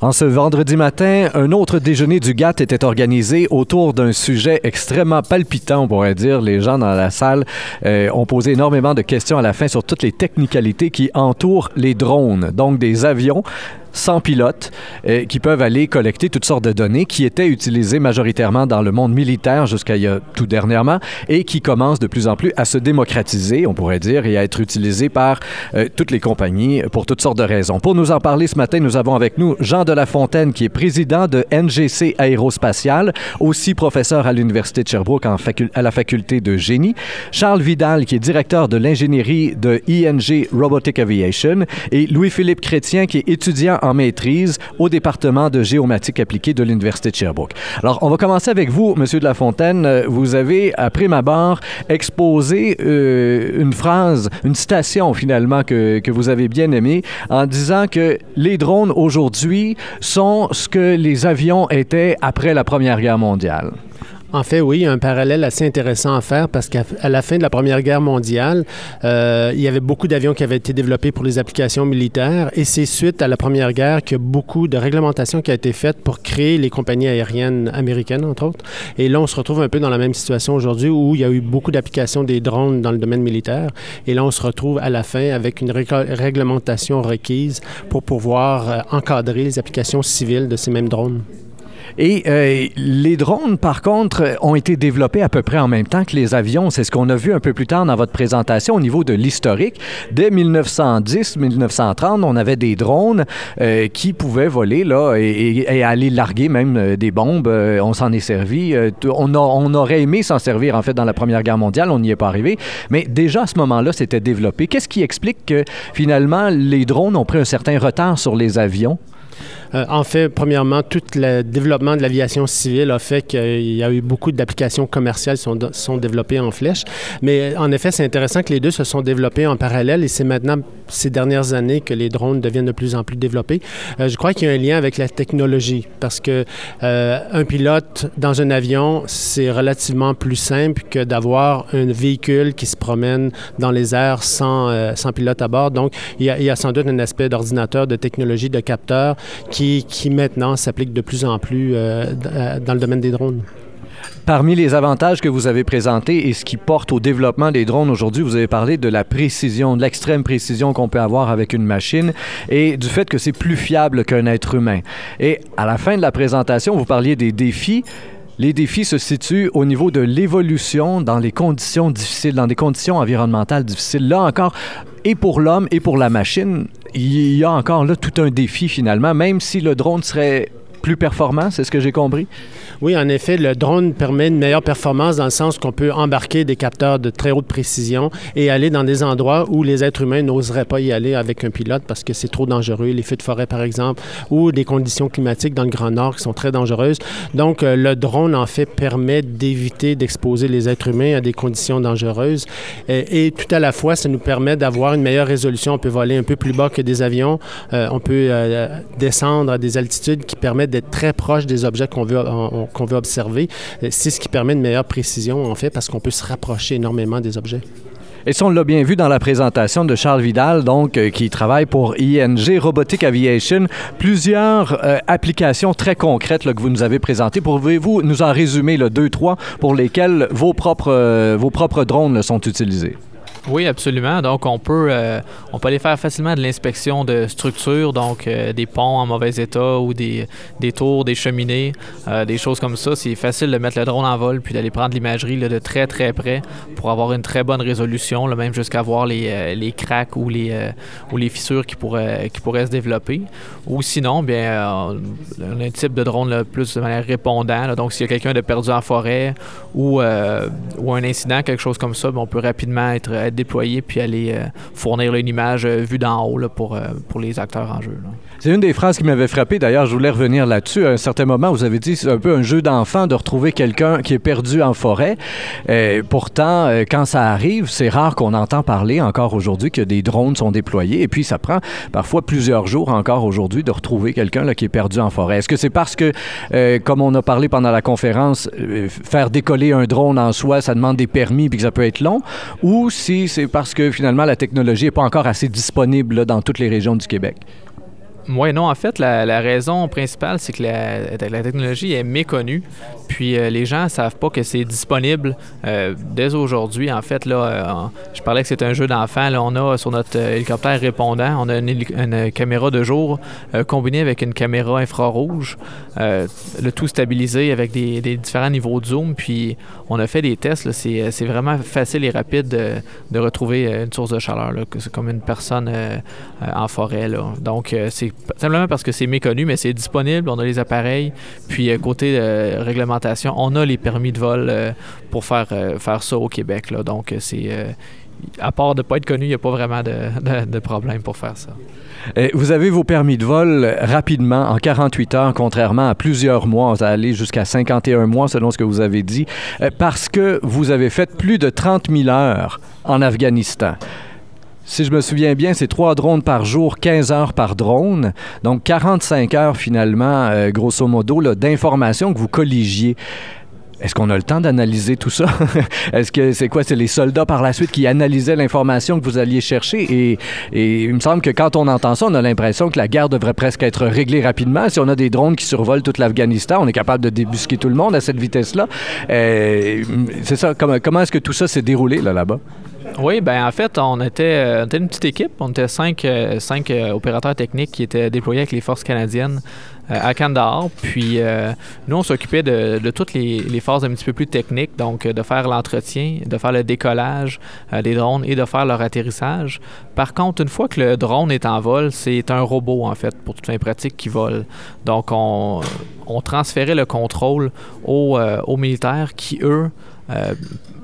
En ce vendredi matin, un autre déjeuner du GATT était organisé autour d'un sujet extrêmement palpitant, on pourrait dire. Les gens dans la salle euh, ont posé énormément de questions à la fin sur toutes les technicalités qui entourent les drones, donc des avions sans pilote euh, qui peuvent aller collecter toutes sortes de données qui étaient utilisées majoritairement dans le monde militaire jusqu'à tout dernièrement et qui commencent de plus en plus à se démocratiser, on pourrait dire, et à être utilisées par euh, toutes les compagnies pour toutes sortes de raisons. Pour nous en parler ce matin, nous avons avec nous Jean de la Fontaine qui est président de NGC Aérospatial, aussi professeur à l'Université de Sherbrooke à la faculté de génie, Charles Vidal qui est directeur de l'ingénierie de ING Robotic Aviation et Louis-Philippe Chrétien qui est étudiant en maîtrise au département de géomatique appliquée de l'Université de Sherbrooke. Alors, on va commencer avec vous, Monsieur de la Fontaine. Euh, vous avez, après ma barre, exposé euh, une phrase, une citation finalement que, que vous avez bien aimée en disant que les drones aujourd'hui sont ce que les avions étaient après la Première Guerre mondiale. En fait, oui, il y a un parallèle assez intéressant à faire parce qu'à la fin de la Première Guerre mondiale, euh, il y avait beaucoup d'avions qui avaient été développés pour les applications militaires et c'est suite à la Première Guerre qu'il y a beaucoup de réglementations qui ont été faites pour créer les compagnies aériennes américaines, entre autres. Et là, on se retrouve un peu dans la même situation aujourd'hui où il y a eu beaucoup d'applications des drones dans le domaine militaire. Et là, on se retrouve à la fin avec une réglementation requise pour pouvoir euh, encadrer les applications civiles de ces mêmes drones. Et euh, les drones, par contre, ont été développés à peu près en même temps que les avions. C'est ce qu'on a vu un peu plus tard dans votre présentation au niveau de l'historique. Dès 1910-1930, on avait des drones euh, qui pouvaient voler là, et, aller larguer même euh, des bombes. on s'en est servi. On, on, aurait aimé s'en servir, en fait, dans la Première Guerre mondiale. On n'y est pas arrivé. Mais déjà, à ce moment-là, c'était développé. Qu'est-ce qui explique que, finalement, les drones ont pris un certain retard sur les avions? Euh, en fait, premièrement, tout le développement de l'aviation civile a fait qu'il y a eu beaucoup d'applications commerciales qui sont, développées en flèche. Mais en effet, c'est intéressant que les deux se sont développés en parallèle et c'est maintenant, ces dernières années, que les drones deviennent de plus en plus développés. Euh, je crois qu'il y a un lien avec la technologie parce que euh, un pilote dans un avion, c'est relativement plus simple que d'avoir un véhicule qui se promène dans les airs sans, sans pilote à bord. Donc, il y, a, il y a sans doute un aspect d'ordinateur, de technologie, de capteur qui, qui maintenant s'applique de plus en plus euh, euh, dans le domaine des drones. Parmi les avantages que vous avez présentés et ce qui porte au développement des drones aujourd'hui, vous avez parlé de la précision, de l'extrême précision qu'on peut avoir avec une machine et du fait que c'est plus fiable qu'un être humain. Et à la fin de la présentation, vous parliez des défis. Les défis se situent au niveau de l'évolution dans les conditions difficiles, dans des conditions environnementales difficiles. Là encore, et pour l'homme et pour la machine, il y a encore là tout un défi finalement, même si le drone serait plus performant, c'est ce que j'ai compris? Oui, en effet, le drone permet une meilleure performance dans le sens qu'on peut embarquer des capteurs de très haute précision et aller dans des endroits où les êtres humains n'oseraient pas y aller avec un pilote parce que c'est trop dangereux, les feux de forêt par exemple, ou des conditions climatiques dans le Grand Nord qui sont très dangereuses. Donc, euh, le drone, en fait, permet d'éviter d'exposer les êtres humains à des conditions dangereuses et, tout à la fois, ça nous permet d'avoir une meilleure résolution. On peut voler un peu plus bas que des avions, euh, on peut euh, descendre à des altitudes qui permettent d'être très proche des objets qu'on veut, veut observer. C'est ce qui permet une meilleure précision, en fait, parce qu'on peut se rapprocher énormément des objets. Et ça, on l'a bien vu dans la présentation de Charles Vidal, donc, euh, qui travaille pour ING Robotic Aviation. Plusieurs euh, applications très concrètes que vous nous avez présentées. Pouvez-vous nous en résumer le deux, trois pour lesquels vos propres, euh, vos propres drones sont utilisés? Oui, absolument. Donc, on peut, euh, on peut aller faire facilement de l'inspection de structures, donc euh, des ponts en mauvais état ou des, des tours, des cheminées, euh, des choses comme ça. C'est facile de mettre le drone en vol puis d'aller prendre l'imagerie de très très près pour avoir une très bonne résolution, là, même jusqu'à voir les, les cracks ou les, ou les fissures qui pourraient, qui pourraient se développer. Ou sinon, bien, on a un type de drone plus de manière répondant. donc, s'il y a quelqu'un de perdu en forêt ou, ou un incident, quelque chose comme ça, on peut rapidement être déployer puis aller euh, fournir une image euh, vue d'en haut pour, euh, pour les acteurs en jeu. C'est une des phrases qui m'avait frappé. D'ailleurs, je voulais revenir là-dessus. À un certain moment, vous avez dit c'est un peu un jeu d'enfant de retrouver quelqu'un qui est perdu en forêt. Pourtant, quand ça arrive, c'est rare qu'on entend parler encore aujourd'hui que des drones sont déployés. Et puis, ça prend parfois plusieurs jours encore aujourd'hui de retrouver quelqu'un qui est perdu en forêt. Est-ce que c'est parce que, comme on a parlé pendant la conférence, faire décoller un drone en soi, ça demande des permis puis que ça peut être long, ou si c'est parce que finalement la technologie n'est pas encore assez disponible dans toutes les régions du Québec? Oui, non, en fait, la, raison principale, c'est que la, la, technologie est méconnue. Puis euh, les gens ne savent pas que c'est disponible euh, dès aujourd'hui. En fait, là, euh, je parlais que c'est un jeu d'enfant. on a sur notre hélicoptère répondant, on a une, caméra de jour combinée avec une caméra infrarouge, le tout stabilisé avec des, différents niveaux de zoom. Puis on a fait des tests. C'est vraiment facile et rapide de, retrouver une source de chaleur. C'est comme une personne en forêt. Là. Donc, c'est simplement parce que c'est méconnu, mais c'est disponible. On a les appareils. Puis côté réglementaire, on a les permis de vol euh, pour faire, euh, faire ça au Québec. Donc, c'est euh, à part de ne pas être connu, il n'y a pas vraiment de, problème pour faire ça. vous avez vos permis de vol rapidement, en 48 heures, contrairement à plusieurs mois. Vous allez jusqu'à 51 mois, selon ce que vous avez dit, parce que vous avez fait plus de 30 000 heures en Afghanistan. Si je me souviens bien, c'est trois drones par jour, 15 heures par drone. Donc 45 heures finalement, euh, grosso modo, d'informations que vous colligiez. Est-ce qu'on a le temps d'analyser tout ça? Est-ce que c'est quoi? C'est les soldats par la suite qui analysaient l'information que vous alliez chercher? Et, il me semble que quand on entend ça, on a l'impression que la guerre devrait presque être réglée rapidement. Si on a des drones qui survolent tout l'Afghanistan, on est capable de débusquer tout le monde à cette vitesse-là. Euh, c'est ça. Comment, comment est-ce que tout ça s'est déroulé là-bas? Oui, ben en fait, on était, euh, une petite équipe. On était cinq, euh, cinq euh, opérateurs techniques qui étaient déployés avec les forces canadiennes à Kandahar. Puis nous, on s'occupait de, toutes les, phases un petit peu plus techniques, donc de faire l'entretien, de faire le décollage des drones et de faire leur atterrissage. Par contre, une fois que le drone est en vol, c'est un robot, en fait, pour toute fin pratique, qui vole. Donc, on, transférait le contrôle aux, aux militaires qui, eux, euh,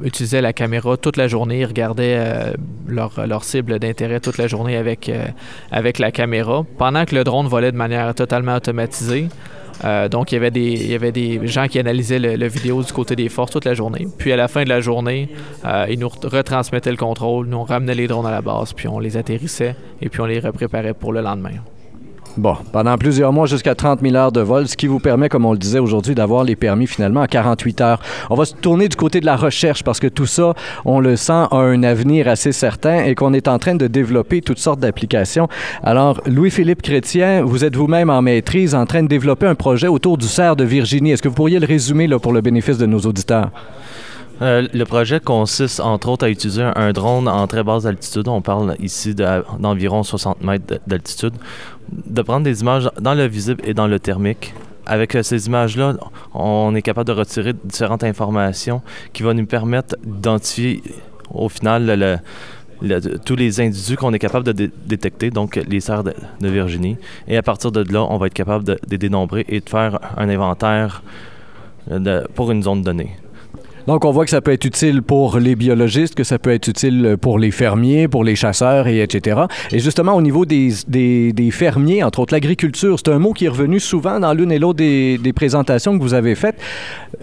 utilisaient la caméra toute la journée, regardaient euh, leur, leur, cible d'intérêt toute la journée avec, euh, avec la caméra, pendant que le drone volait de manière totalement automatisée. donc, il y, avait des, il y avait des gens qui analysaient le, vidéo du côté des forces toute la journée. Puis, à la fin de la journée, ils nous retransmettaient le contrôle, nous on ramenait les drones à la base, puis on les atterrissait et puis on les repréparait pour le lendemain. Bon, pendant plusieurs mois, jusqu'à 30 000 heures de vol, ce qui vous permet, comme on le disait aujourd'hui, d'avoir les permis finalement à 48 heures. On va se tourner du côté de la recherche parce que tout ça, on le sent, a un avenir assez certain et qu'on est en train de développer toutes sortes d'applications. Alors, Louis-Philippe Chrétien, vous êtes vous-même en maîtrise, en train de développer un projet autour du cerf de Virginie. Est-ce que vous pourriez le résumer là, pour le bénéfice de nos auditeurs? Euh, le projet consiste entre autres à utiliser un drone en très basse altitude. On parle ici d'environ 60 mètres d'altitude. De prendre des images dans le visible et dans le thermique. Avec euh, ces images-là, on est capable de retirer différentes informations qui vont nous permettre d'identifier au final tous les individus qu'on est capable de détecter, donc les serres de, Virginie. Et à partir de là, on va être capable de, de dénombrer et de faire un inventaire euh, pour une zone donnée. Donc, on voit que ça peut être utile pour les biologistes, que ça peut être utile pour les fermiers, pour les chasseurs, et etc. Et justement, au niveau des, des, fermiers, entre autres l'agriculture, c'est un mot qui est revenu souvent dans l'une et l'autre des, présentations que vous avez faites.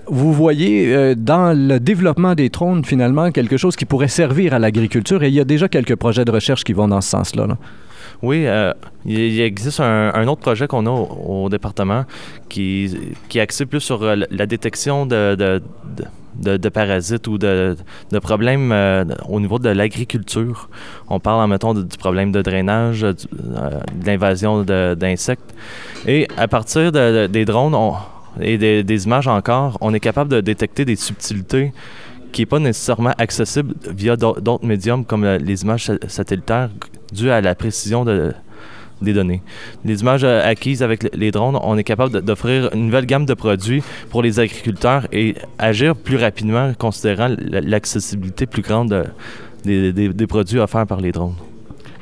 Vous voyez euh, dans le développement des trônes, finalement, quelque chose qui pourrait servir à l'agriculture, et il y a déjà quelques projets de recherche qui vont dans ce sens-là. Oui, euh, il, existe un, autre projet qu'on a au, département qui, qui est axé plus sur euh, la détection de, parasites ou de, problèmes euh, au niveau de l'agriculture. On parle, mettons, du problème de drainage, euh, de l'invasion d'insectes. Et à partir des drones et des, images encore, on est capable de détecter des subtilités qui n'est pas nécessairement accessible via d'autres médiums comme euh, les images satellitaires dues à la précision de, des données. Les images euh, acquises avec les drones, on est capable d'offrir une nouvelle gamme de produits pour les agriculteurs et agir plus rapidement considérant l'accessibilité plus grande des produits offerts par les drones.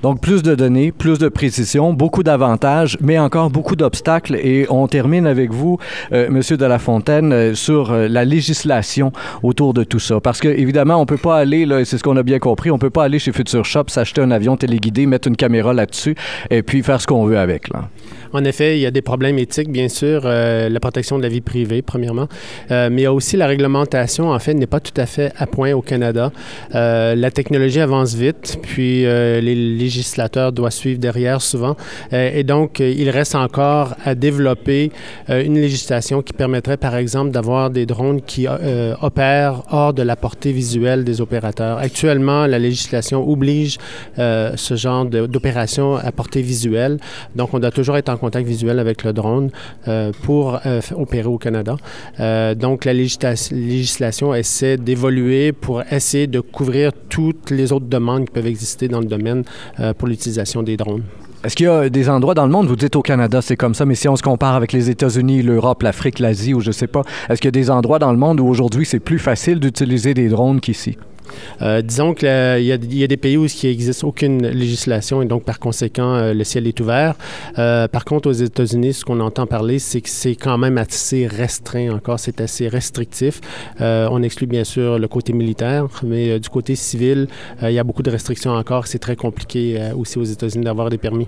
Donc, plus de données, plus de précision, beaucoup d'avantages, mais encore beaucoup d'obstacles. Et on termine avec vous, euh, Monsieur de la Fontaine, euh, sur euh, la législation autour de tout ça. Parce que, évidemment, on peut pas aller, là, c'est ce qu'on a bien compris, on peut pas aller chez Future Shop, s'acheter un avion téléguidé, mettre une caméra là-dessus et puis faire ce qu'on veut avec. Là. En effet, il y a des problèmes éthiques, bien sûr, euh, la protection de la vie privée, premièrement, euh, mais aussi la réglementation, en fait, n'est pas tout à fait à point au Canada. Euh, la technologie avance vite, puis les législateurs doivent suivre derrière souvent, et donc il reste encore à développer une législation qui permettrait, par exemple, d'avoir des drones qui opèrent hors de la portée visuelle des opérateurs. Actuellement, la législation oblige ce genre d'opération à portée visuelle, donc on doit toujours être en contact visuel avec le drone pour opérer au Canada. donc, la législation essaie d'évoluer pour essayer de couvrir toutes les autres demandes qui peuvent exister dans le domaine pour l'utilisation des drones. Est-ce qu'il y a des endroits dans le monde, vous dites au Canada, c'est comme ça, mais si on se compare avec les États-Unis, l'Europe, l'Afrique, l'Asie ou je sais pas, est-ce qu'il y a des endroits dans le monde où aujourd'hui c'est plus facile d'utiliser des drones qu'ici? Euh, disons qu'il y, a des pays où il n'existe aucune législation et donc par conséquent euh, le ciel est ouvert. Euh, par contre aux États-Unis, ce qu'on entend parler, c'est que c'est quand même assez restreint encore, c'est assez restrictif. on exclut bien sûr le côté militaire, mais du côté civil, il y a beaucoup de restrictions encore. C'est très compliqué aussi aux États-Unis d'avoir des permis.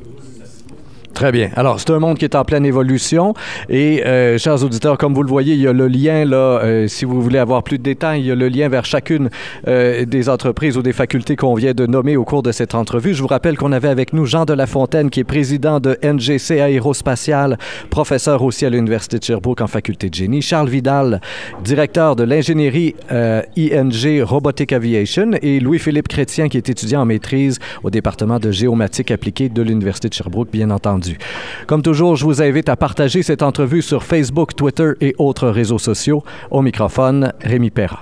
Très bien. Alors, c'est un monde qui est en pleine évolution. Et, euh, chers auditeurs, comme vous le voyez, il y a le lien, là, euh, si vous voulez avoir plus de détails, il y a le lien vers chacune euh, des entreprises ou des facultés qu'on vient de nommer au cours de cette entrevue. Je vous rappelle qu'on avait avec nous Jean de la Fontaine, qui est président de NGC Aérospatial, professeur aussi à l'Université de Sherbrooke en faculté de génie. Charles Vidal, directeur de l'ingénierie ING Robotic Aviation. Et Louis-Philippe Chrétien, qui est étudiant en maîtrise au département de géomatique appliquée de l'Université de Sherbrooke, bien Comme toujours, je vous invite à partager cette entrevue sur Facebook, Twitter et autres réseaux sociaux. Au microphone, Rémi Perra.